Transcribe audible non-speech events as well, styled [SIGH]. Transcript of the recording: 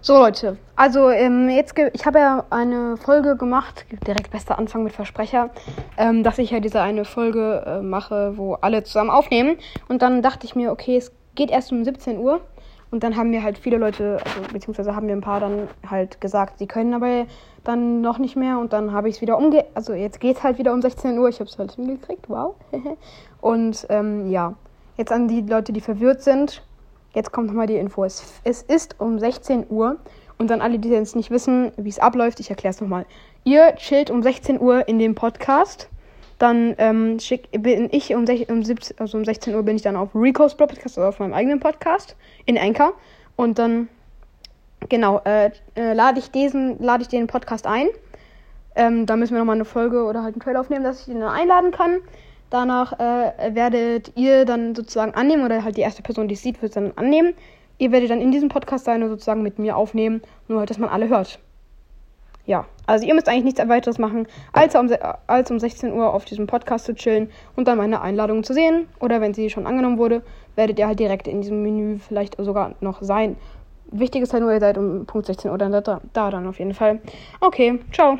So Leute, also ähm, jetzt ich habe ja eine Folge gemacht, direkt bester Anfang mit Versprecher, ähm, dass ich ja diese eine Folge äh, mache, wo alle zusammen aufnehmen. Und dann dachte ich mir, okay, es geht erst um 17 Uhr. Und dann haben mir halt viele Leute, also beziehungsweise haben mir ein paar dann halt gesagt, sie können aber dann noch nicht mehr. Und dann habe ich es wieder umge... Also jetzt geht es halt wieder um 16 Uhr. Ich habe es halt hingekriegt, wow. [LAUGHS] und ähm, ja, jetzt an die Leute, die verwirrt sind. Jetzt kommt nochmal die Info. Es, es ist um 16 Uhr. Und dann alle, die jetzt nicht wissen, wie es abläuft, ich erkläre es nochmal. Ihr chillt um 16 Uhr in dem Podcast. Dann ähm, schick, bin ich um, um, 17, also um 16 Uhr bin ich dann auf Rico's Podcast, also auf meinem eigenen Podcast in Anchor. Und dann, genau, äh, äh, lade ich lade ich den Podcast ein. Ähm, da müssen wir nochmal eine Folge oder halt einen Trailer aufnehmen, dass ich ihn dann einladen kann. Danach äh, werdet ihr dann sozusagen annehmen oder halt die erste Person, die es sieht, wird es dann annehmen. Ihr werdet dann in diesem Podcast sein und sozusagen mit mir aufnehmen, nur halt, dass man alle hört. Ja, also ihr müsst eigentlich nichts weiteres machen, als um, als um 16 Uhr auf diesem Podcast zu chillen und dann meine Einladung zu sehen. Oder wenn sie schon angenommen wurde, werdet ihr halt direkt in diesem Menü vielleicht sogar noch sein. Wichtig ist halt nur, ihr seid um Punkt 16 Uhr dann da, da dann auf jeden Fall. Okay, ciao.